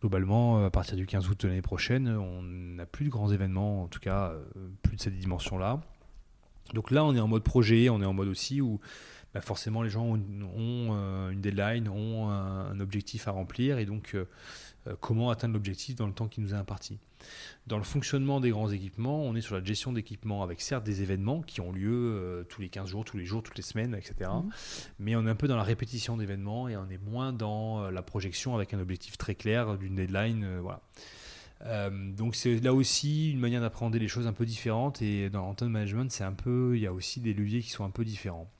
globalement, à partir du 15 août de l'année prochaine, on n'a plus de grands événements, en tout cas plus de cette dimension-là. Donc là, on est en mode projet, on est en mode aussi où bah, forcément les gens ont, euh, une deadline, ont un, objectif à remplir et donc euh, euh, comment atteindre l'objectif dans le temps qui nous est imparti. Dans le fonctionnement des grands équipements, on est sur la gestion d'équipements avec certes des événements qui ont lieu tous les 15 jours, tous les jours, toutes les semaines, etc. Mmh. Mais on est un peu dans la répétition d'événements et on est moins dans la projection avec un objectif très clair d'une deadline. voilà. Donc c'est là aussi une manière d'apprendre les choses un peu différentes et dans le management c'est un peu il y a aussi des leviers qui sont un peu différents.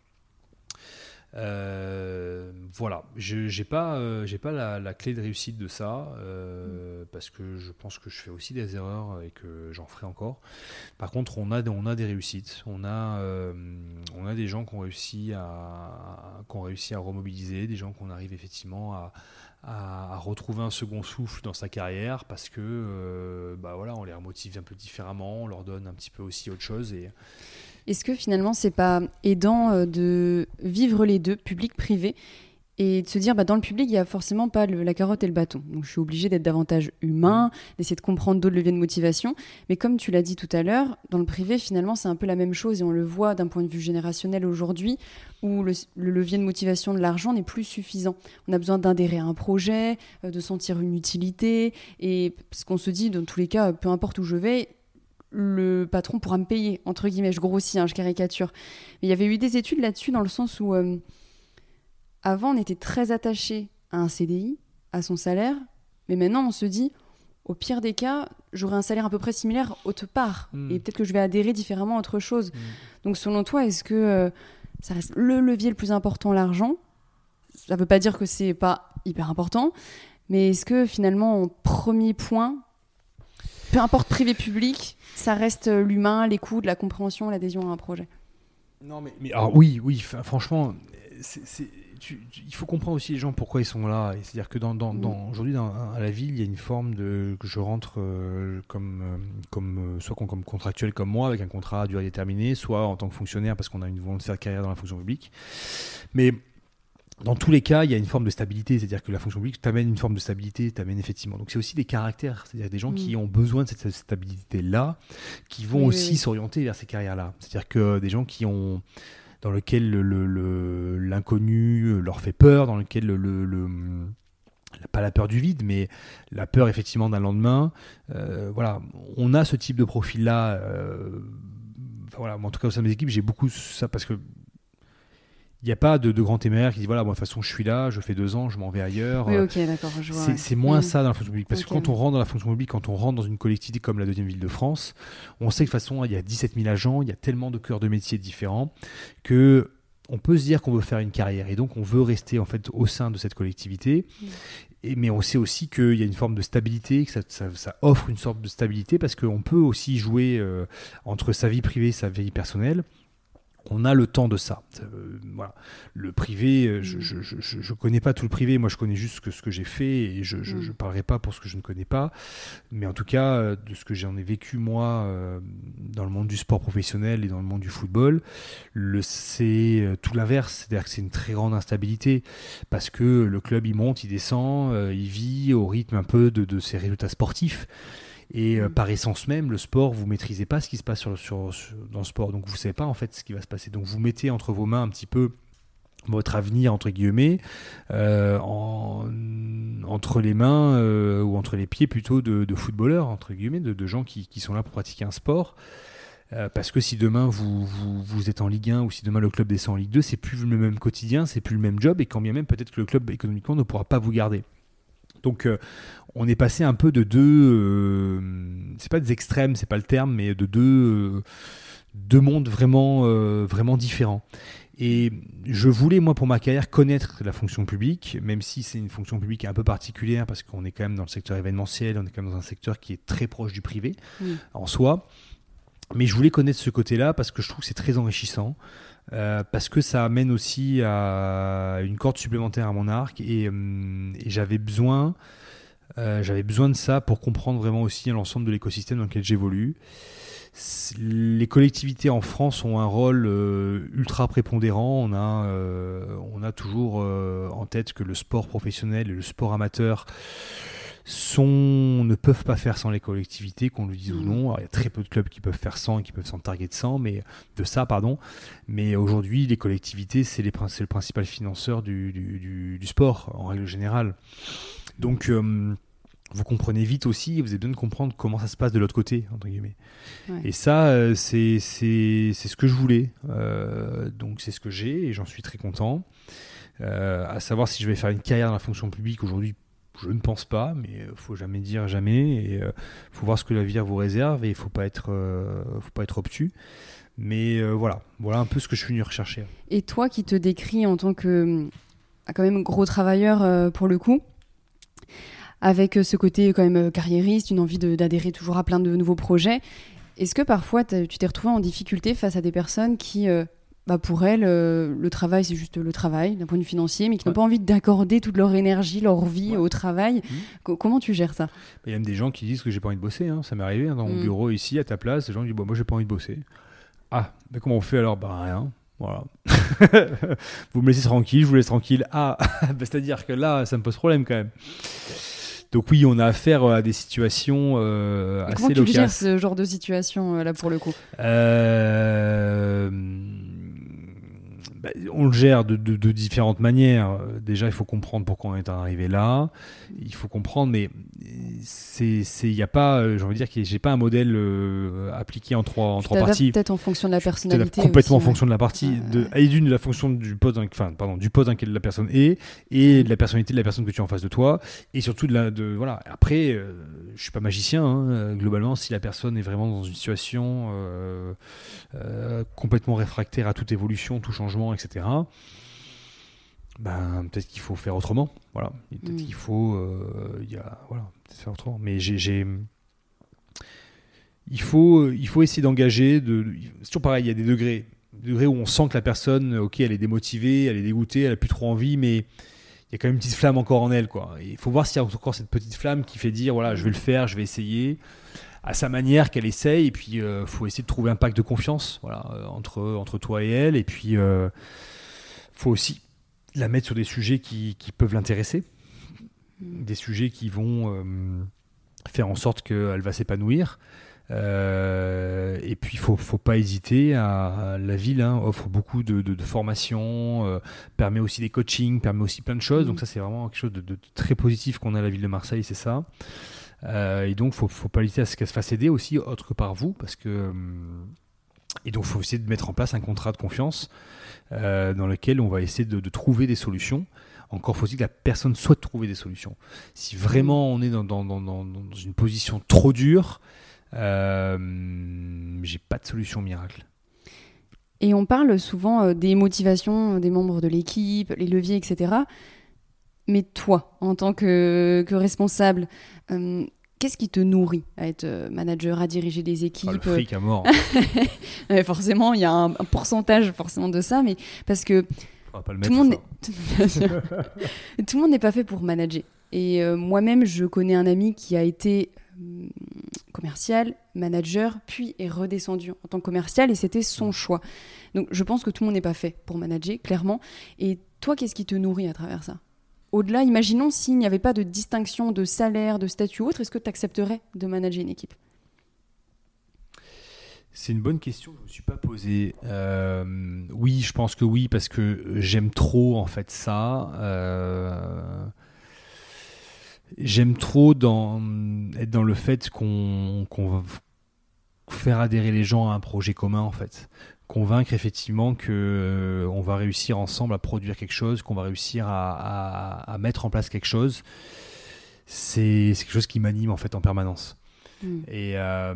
Euh, voilà, je j'ai pas, euh, pas la, clé de réussite de ça euh, parce que je pense que je fais aussi des erreurs et que j'en ferai encore. Par contre, on a, on a des réussites, on a, on a des gens qui ont réussi à, réussi à remobiliser, des gens qu'on arrive effectivement à, à, retrouver un second souffle dans sa carrière parce que, bah voilà, on les remotive un peu différemment, on leur donne un petit peu aussi autre chose et est-ce que finalement, c'est pas aidant euh, de vivre les deux, public-privé, et de se dire, bah, dans le public, il n'y a forcément pas la carotte et le bâton. Donc je suis obligé d'être davantage humain, d'essayer de comprendre d'autres leviers de motivation. Mais comme tu l'as dit tout à l'heure, dans le privé, finalement, c'est un peu la même chose et on le voit d'un point de vue générationnel aujourd'hui, où le, levier de motivation de l'argent n'est plus suffisant. On a besoin d'adhérer à un projet, euh, de sentir une utilité, et ce qu'on se dit, dans tous les cas, peu importe où je vais, le patron pourra me payer, entre guillemets, je grossis, hein, je caricature. Mais il y avait eu des études là-dessus dans le sens où euh, avant on était très attaché à un CDI, à son salaire, mais maintenant on se dit, au pire des cas, j'aurai un salaire à peu près similaire autre part, hmm. et peut-être que je vais adhérer différemment à autre chose. Hmm. Donc selon toi, est-ce que euh, ça reste le levier le plus important, l'argent? Ça ne veut pas dire que c'est pas hyper important, mais est-ce que finalement, en premier point, peu importe privé-public, ça reste euh, l'humain, l'écoute, la compréhension, l'adhésion à un projet. Non, mais, mais alors, oui, oui, franchement, il faut comprendre aussi les gens pourquoi ils sont là. C'est-à-dire que dans, dans, aujourd'hui, à la ville, il y a une forme de que je rentre euh, comme, euh, comme soit comme, contractuel comme moi, avec un contrat à durée déterminée, soit en tant que fonctionnaire parce qu'on a une volonté de carrière dans la fonction publique. Mais dans tous les cas, il y a une forme de stabilité, c'est-à-dire que la fonction publique t'amène une forme de stabilité, t'amène effectivement. Donc c'est aussi des caractères, c'est-à-dire des gens qui mm. ont besoin de cette stabilité-là, qui vont aussi s'orienter vers ces carrières-là. C'est-à-dire que des gens qui ont dans lequel l'inconnu le, leur fait peur, dans lequel le, pas la peur du vide, mais la peur effectivement d'un lendemain. Euh, voilà, on a ce type de profil-là. Euh, voilà, en tout cas au sein de mes équipes, j'ai beaucoup ça parce que il n'y a pas de, de grand téméraire qui dit voilà, moi, de toute façon, je suis là, je fais deux ans, je m'en vais ailleurs. Oui, ok, d'accord, C'est moins mm. ça dans la fonction publique. Parce que quand on rentre dans la fonction publique, quand on rentre dans une collectivité comme la deuxième ville de France, on sait que de toute façon, il y a 17 000 agents, il y a tellement de cœurs de métiers différents que on peut se dire qu'on veut faire une carrière et donc on veut rester en fait au sein de cette collectivité. Mm. Et, mais on sait aussi qu'il y a une forme de stabilité, que ça, ça, offre une sorte de stabilité parce qu'on peut aussi jouer euh, entre sa vie privée et sa vie personnelle on a le temps de ça. Euh, voilà. Le privé, euh, je ne connais pas tout le privé, moi je connais juste ce que, ce que j'ai fait et je ne mm. parlerai pas pour ce que je ne connais pas. Mais en tout cas, euh, de ce que j'en ai vécu moi dans le monde du sport professionnel et dans le monde du football, c'est tout l'inverse. C'est-à-dire que c'est une très grande instabilité parce que le club il monte, il descend, il vit au rythme un peu de, de ses résultats sportifs. Et euh, par essence même, le sport, vous maîtrisez pas ce qui se passe dans le sport. Donc vous savez pas en fait ce qui va se passer. Donc vous mettez entre vos mains un petit peu votre avenir entre guillemets euh, entre les mains euh, ou entre les pieds plutôt de, footballeurs entre guillemets de, gens qui, sont là pour pratiquer un sport parce que si demain vous, vous, vous, êtes en Ligue 1 ou si demain le club descend en Ligue 2 c'est plus le même quotidien c'est plus le même job et quand bien même peut-être que le club économiquement ne pourra pas vous garder donc euh, on est passé un peu de deux, euh, c'est pas des extrêmes, c'est pas le terme, mais de deux, euh, deux mondes vraiment, vraiment différents. Et je voulais, moi, pour ma carrière, connaître la fonction publique, même si c'est une fonction publique un peu particulière, parce qu'on est quand même dans le secteur événementiel, on est quand même dans un secteur qui est très proche du privé en soi. Mais je voulais connaître ce côté-là parce que je trouve que c'est très enrichissant. Euh, parce que ça amène aussi à une corde supplémentaire à mon arc et, euh, j'avais besoin, euh, j'avais besoin de ça pour comprendre vraiment aussi l'ensemble de l'écosystème dans lequel j'évolue. Les collectivités en France ont un rôle ultra prépondérant. On a, on a toujours en tête que le sport professionnel et le sport amateur sont, ne peuvent pas faire sans les collectivités, qu'on le dise ou mm. non. il y a très peu de clubs qui peuvent faire sans et qui peuvent s'en target sans, mais de ça, pardon. Mais aujourd'hui, les collectivités, c'est le principal financeur du, du, sport en règle générale. Donc, euh, vous comprenez vite aussi, vous avez besoin de comprendre comment ça se passe de l'autre côté, entre guillemets. Et ça, euh, c'est ce que je voulais. Euh, donc, c'est ce que j'ai et j'en suis très content. à savoir si je vais faire une carrière dans la fonction publique aujourd'hui, je ne pense pas, mais il faut jamais dire jamais. Et il euh, faut voir ce que l'avenir vous réserve et il faut être, euh, faut pas être obtus. Mais euh, voilà, voilà un peu ce que je suis venu rechercher. Et toi, qui te décris en tant que quand même gros travailleur pour le coup, avec ce côté quand même carriériste, une envie d'adhérer toujours à plein de nouveaux projets. Est-ce que parfois tu t'es retrouvé en difficulté face à des personnes qui bah pour elles, euh, le travail, c'est juste le travail d'un point de vue financier, mais qui n'ont pas envie d'accorder toute leur énergie, leur vie au travail. Mmh. Comment tu gères ça? Il y a même des gens qui disent que j'ai pas envie de bosser. Hein. Ça m'est arrivé hein, dans mon mmh. bureau ici, à ta place. Les gens disent bah, Moi, j'ai pas envie de bosser. Ah, mais comment on fait alors? Bah, rien. Voilà. vous me laissez tranquille, je vous laisse tranquille. Ah, bah, c'est-à-dire que là, ça me pose problème quand même. Donc oui, on a affaire à des situations euh, assez Comment tu gères ce genre de situation euh, là pour le coup? Euh bah, on le gère de, différentes manières. Déjà, il faut comprendre pourquoi on est arrivé là. Il faut comprendre, mais c'est, il n'y a pas, euh, j'ai envie de dire que j'ai pas un modèle euh, appliqué en trois, en trois parties. Peut-être en fonction de la personnalité. Complètement en fonction de la partie, de, et d'une de la fonction du poste, dans, enfin, pardon, du poste dans lequel la personne est, et de la personnalité de la personne que tu as en face de toi, et surtout de la, de voilà. Après, euh, je suis pas magicien. Hein, globalement, si la personne est vraiment dans une situation complètement réfractaire à toute évolution, tout changement, etc ben, peut-être qu'il faut faire autrement. Voilà. Peut-être mm. qu'il faut. Euh, y a, voilà, faire autrement. Mais j'ai. Il faut, il faut essayer d'engager. De, c'est toujours pareil, il y a des degrés. Des degrés où on sent que la personne, ok, elle est démotivée, elle est dégoûtée, elle a plus trop envie, mais il y a quand même une petite flamme encore en elle. Quoi. il faut voir s'il y a encore cette petite flamme qui fait dire voilà, je vais le faire, je vais essayer à sa manière qu'elle essaye et puis il euh, faut essayer de trouver un pacte de confiance voilà euh, entre entre toi et elle et puis euh, faut aussi la mettre sur des sujets qui, peuvent l'intéresser, des sujets qui vont faire en sorte qu'elle va s'épanouir. Euh, et puis, il faut, faut pas hésiter. À, la ville hein, offre beaucoup de, de, formations, euh, permet aussi des coachings, permet aussi plein de choses. Donc mm. ça, c'est vraiment quelque chose de, très positif qu'on a à la ville de Marseille, c'est ça. et donc, faut, faut pas hésiter à ce qu'elle se fasse aider aussi, autre que par vous, parce que et donc, il faut essayer de mettre en place un contrat de confiance euh, dans lequel on va essayer de, trouver des solutions. Encore faut-il que la personne souhaite trouver des solutions. Si vraiment on est dans, dans, dans, dans une position trop dure, euh, j'ai pas de solution miracle. Et on parle souvent euh, des motivations des membres de l'équipe, les leviers, etc. Mais toi, en tant que, que responsable, euh, Qu'est-ce qui te nourrit à être euh, manager, à diriger des équipes ah, Le fric à mort. forcément, il y a un, pourcentage forcément de ça, mais parce que pas le tout, le monde tout le monde n'est pas fait pour manager. Et euh, moi-même, je connais un ami qui a été euh, commercial, manager, puis est redescendu en tant que commercial, et c'était son choix. Donc je pense que tout le monde n'est pas fait pour manager, clairement. Et toi, qu'est-ce qui te nourrit à travers ça? Au-delà, imaginons s'il n'y avait pas de distinction de salaire, de statut ou autre, est-ce que tu accepterais de manager une équipe? C'est une bonne question, je ne me suis pas posée. Euh, oui, je pense que oui, parce que j'aime trop en fait ça. Euh, j'aime trop dans, être dans le fait qu'on va faire adhérer les gens à un projet commun en fait convaincre effectivement que euh, on va réussir ensemble à produire quelque chose, qu'on va réussir à, mettre en place quelque chose, c'est quelque chose qui m'anime en fait en permanence. Mm. Euh,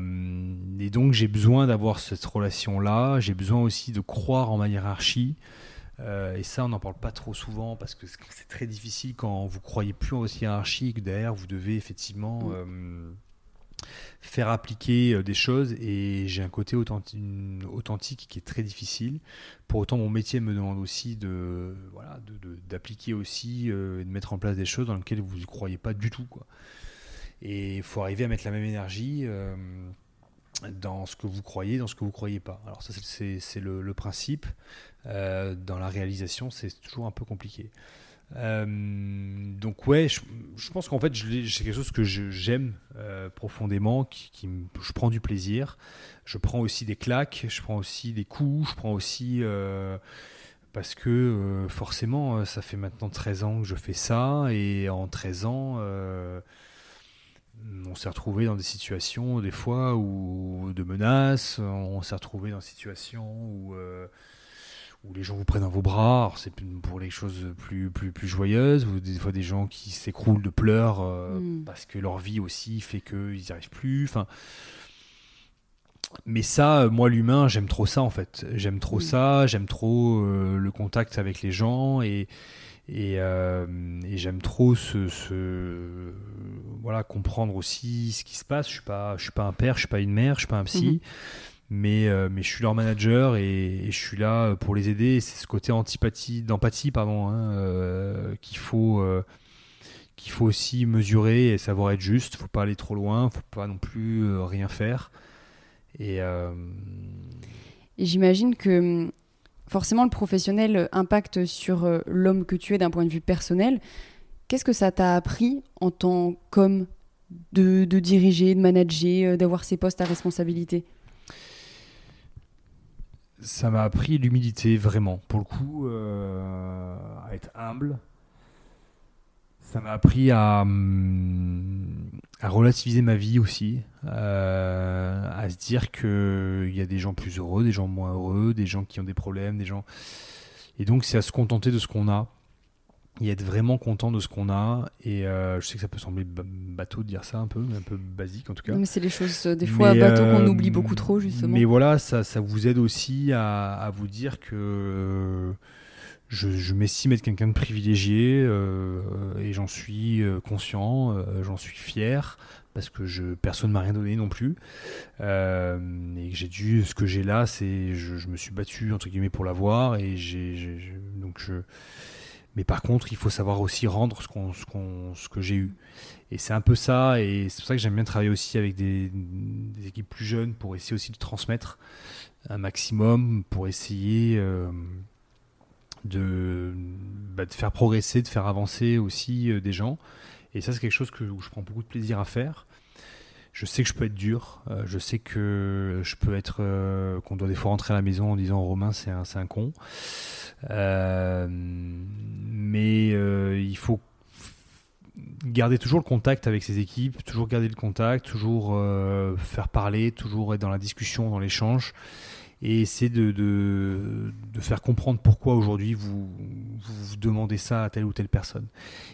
et, donc j'ai besoin d'avoir cette relation-là, j'ai besoin aussi de croire en ma hiérarchie. Euh, et ça, on n'en parle pas trop souvent parce que c'est très difficile quand vous croyez plus en votre hiérarchie et que derrière vous devez effectivement mm faire appliquer euh, des choses et j'ai un côté authentique, qui est très difficile. Pour autant, mon métier me demande aussi de voilà d'appliquer aussi euh, et de mettre en place des choses dans lesquelles vous ne croyez pas du tout. Quoi. Et il faut arriver à mettre la même énergie euh, dans ce que vous croyez, dans ce que vous ne croyez pas. Alors ça, c'est le, principe. dans la réalisation, c'est toujours un peu compliqué. Euh, donc ouais, je, pense qu'en fait, c'est quelque chose que j'aime euh, profondément, qui, je prends du plaisir. Je prends aussi des claques, je prends aussi des coups, je prends aussi... Euh, parce que forcément, ça fait maintenant 13 ans que je fais ça, et en 13 ans, on s'est retrouvé dans des situations, des fois, où, de menaces, on s'est retrouvé dans des situations où où les gens vous prennent dans vos bras. C'est pour les choses plus, plus, plus joyeuses, ou des fois des gens qui s'écroulent de pleurs euh, mm. parce que leur vie aussi fait qu'ils n'y arrivent plus. Enfin, mais ça, moi l'humain, j'aime trop ça en fait. J'aime trop mm. ça, j'aime trop euh, le contact avec les gens et, et, euh, j'aime trop ce, voilà comprendre aussi ce qui se passe. Je suis pas, je suis pas un père, je suis pas une mère, je suis pas un psy. Mm-hmm mais, euh, mais je suis leur manager et, je suis là pour les aider. C'est ce côté antipathie, d'empathie pardon, hein, euh, qu'il faut, qu'il faut aussi mesurer et savoir être juste. Faut pas aller trop loin, faut pas non plus rien faire. Et, et j'imagine que forcément le professionnel impacte sur l'homme que tu es d'un point de vue personnel. Qu'est-ce que ça t'a appris en tant qu'homme de, diriger, de manager, d'avoir ces postes à responsabilité? Ça m'a appris l'humilité, vraiment. Pour le coup, euh, à être humble. Ça m'a appris à, hum, à, relativiser ma vie aussi, euh, à se dire qu'il y a des gens plus heureux, des gens moins heureux, des gens qui ont des problèmes, des gens. Et donc, c'est à se contenter de ce qu'on a et être vraiment content de ce qu'on a. Et euh, je sais que ça peut sembler bateau de dire ça un peu, un peu basique en tout cas. Mais c'est les choses, euh, des fois, bateau qu'on oublie beaucoup trop, justement. Mais voilà, ça, ça vous aide aussi à, à vous dire que je, m'estime être quelqu'un de privilégié et j'en suis conscient, j'en suis fier. Parce que je, personne ne m'a rien donné non plus. et que j'ai dû, ce que j'ai là, c'est. Je, je, me suis battu, entre guillemets, pour l'avoir. Et j'ai. Donc je mais par contre, il faut savoir aussi rendre ce, qu'on, ce, qu'on, ce que j'ai eu. Et c'est un peu ça, et c'est pour ça que j'aime bien travailler aussi avec des, équipes plus jeunes pour essayer aussi de transmettre un maximum, pour essayer euh, de, bah, de faire progresser, de faire avancer aussi euh, des gens. Et ça, c'est quelque chose que, où je prends beaucoup de plaisir à faire. Je sais que je peux être dur, euh, je sais que je peux être qu'on doit des fois rentrer à la maison en disant Romain c'est un, un con. Euh, mais euh, il faut garder toujours le contact avec ses équipes, toujours garder le contact, toujours euh, faire parler, toujours être dans la discussion, dans l'échange, et essayer de, de, de, faire comprendre pourquoi aujourd'hui vous, vous, demandez ça à telle ou telle personne.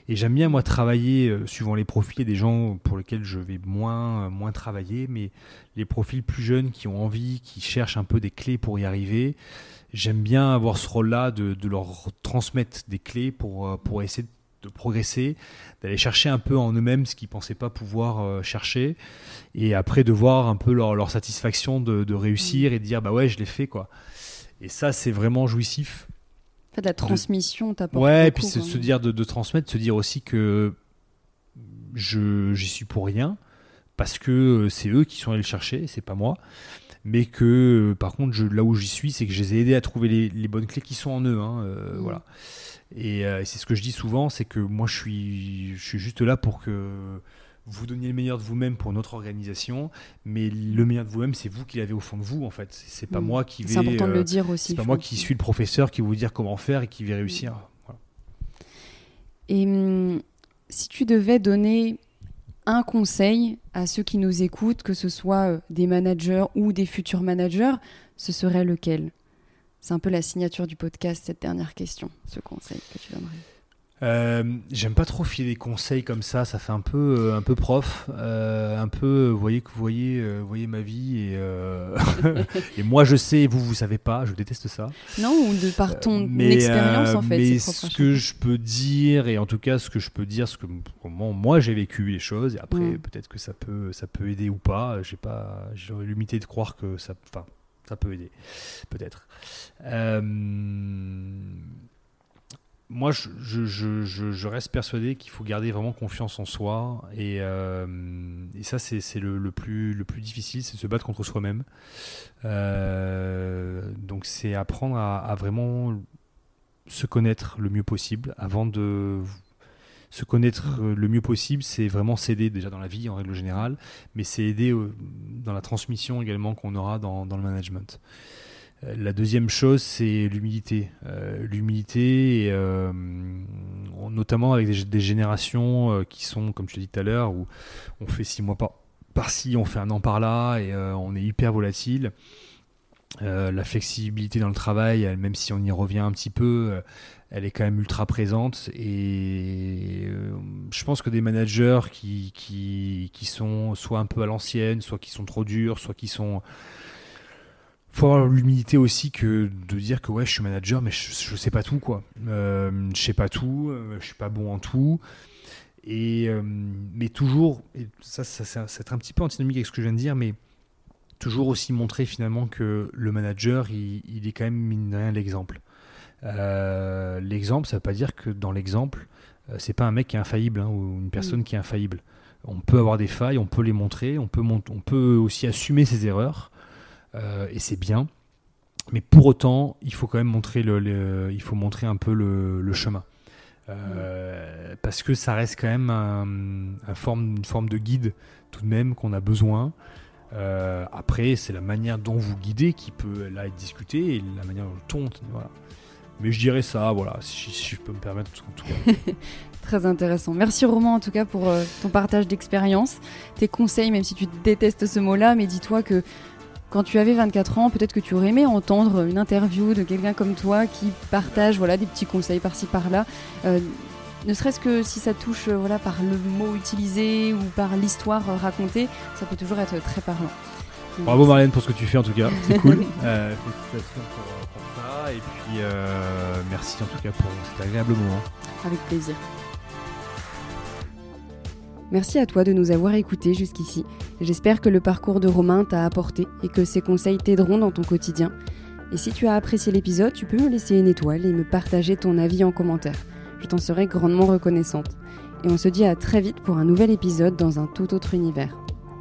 Et j'aime bien moi travailler suivant les profils des gens pour lesquels je vais moins, moins travailler, mais les profils plus jeunes qui ont envie, qui cherchent un peu des clés pour y arriver j'aime bien avoir ce rôle-là de, leur transmettre des clés pour, euh, pour essayer de progresser, d'aller chercher un peu en eux-mêmes ce qu'ils pensaient pas pouvoir euh, chercher, et après de voir un peu leur, leur satisfaction de, de réussir et de dire bah ouais je l'ai fait quoi. Et ça c'est vraiment jouissif. En fait, la transmission t'apporte. Ouais, et puis se, quoi. se dire de, de transmettre, se dire aussi que je j'y suis pour rien parce que euh, c'est eux qui sont allés le chercher, c'est pas moi. Mais que euh, par contre, je, là où j'y suis, c'est que je les ai aidés à trouver les, les bonnes clés qui sont en eux. hein, euh, Mm. Voilà. Et, euh, et c'est ce que je dis souvent, c'est que moi, je suis, je suis juste là pour que vous donniez le meilleur de vous-même pour notre organisation, mais le meilleur de vous-même, c'est vous qui l'avez au fond de vous, en fait. C'est pas Mm. moi qui vais. C'est important de euh, le dire aussi. c'est pas moi qui suis le professeur qui va vous dire comment faire et qui vais réussir. Voilà. Et hum, si tu devais donner un conseil à ceux qui nous écoutent, que ce soit euh, des managers ou des futurs managers, ce serait lequel? C'est un peu la signature du podcast, cette dernière question, ce conseil que tu donnerais. Euh, J'aime pas trop filer des conseils comme ça, ça fait un peu, euh, un peu prof, euh, un peu, vous voyez que vous voyez, euh, voyez ma vie et, et moi je sais, et vous vous savez pas, je déteste ça. Non, ou de par ton mais, expérience en fait. Mais ce que je peux dire, et en tout cas ce que je peux dire, ce que comment moi j'ai vécu les choses, et après Mm. peut-être que ça peut, ça peut aider ou pas. J'ai pas, j'aurais l'humilité de croire que ça, enfin, ça peut aider, peut-être. Euh, moi, je, reste persuadé qu'il faut garder vraiment confiance en soi, et, euh, ça c'est le, plus, le plus difficile, c'est se battre contre soi-même. Euh, donc c'est apprendre à vraiment se connaître le mieux possible avant de se connaître euh, le mieux possible, c'est vraiment s'aider déjà dans la vie en règle générale, mais c'est aider euh, dans la transmission également qu'on aura dans, le management. Euh, La deuxième chose, c'est l'humilité. L'humilité, notamment avec des, générations qui sont, comme tu l'as dit tout à l'heure, où on fait six mois par, par-ci, on fait un an par-là, et on est hyper volatile. La flexibilité dans le travail, même si on y revient un petit peu, elle est quand même ultra présente. Et euh, je pense que des managers qui, qui, sont soit un peu à l'ancienne, soit qui sont trop durs, soit qui sont. faut avoir l'humilité aussi que de dire que ouais, je suis manager, mais je, je sais pas tout quoi. Euh, je sais pas tout, euh, je suis pas bon en tout. Et euh, mais toujours, ça, ça, c'est un petit peu antinomique avec ce que je viens de dire, mais toujours aussi montrer finalement que le manager, il, il est quand même mine rien l'exemple. Euh, l'exemple, ça veut pas dire que dans l'exemple, euh, c'est pas un mec qui est infaillible hein, ou une personne qui est infaillible. On peut avoir des failles, on peut les montrer, on peut, mont- on peut aussi assumer ses erreurs, euh, et c'est bien. Mais pour autant, il faut quand même montrer, le, le- il faut montrer un peu le, le chemin. Euh, Parce que ça reste quand même un- un forme, une forme de guide tout de même qu'on a besoin. Euh, après, c'est la manière dont vous guidez qui peut là être discutée et la manière dont on voilà. Mais je dirais ça, voilà, si, je peux me permettre en tout cas. Très intéressant. Merci Romain en tout cas pour euh, ton partage d'expérience, tes conseils, même si tu détestes ce mot-là, mais dis-toi que quand tu avais 24 ans, peut-être que tu aurais aimé entendre une interview de quelqu'un comme toi qui partage voilà, des petits conseils par-ci par-là. Euh, ne serait-ce que si ça touche euh, voilà, par le mot utilisé ou par l'histoire racontée, ça peut toujours être très parlant. Bravo Marlène pour ce que tu fais en tout cas, c'est cool. Euh, félicitations pour, pour ça et puis euh, merci en tout cas pour cet agréable moment. Avec plaisir. Merci à toi de nous avoir écoutés jusqu'ici. J'espère que le parcours de Romain t'a apporté et que ses conseils t'aideront dans ton quotidien. Et si tu as apprécié l'épisode, tu peux me laisser une étoile et me partager ton avis en commentaire. Je t'en serai grandement reconnaissante. Et on se dit à très vite pour un nouvel épisode dans un tout autre univers.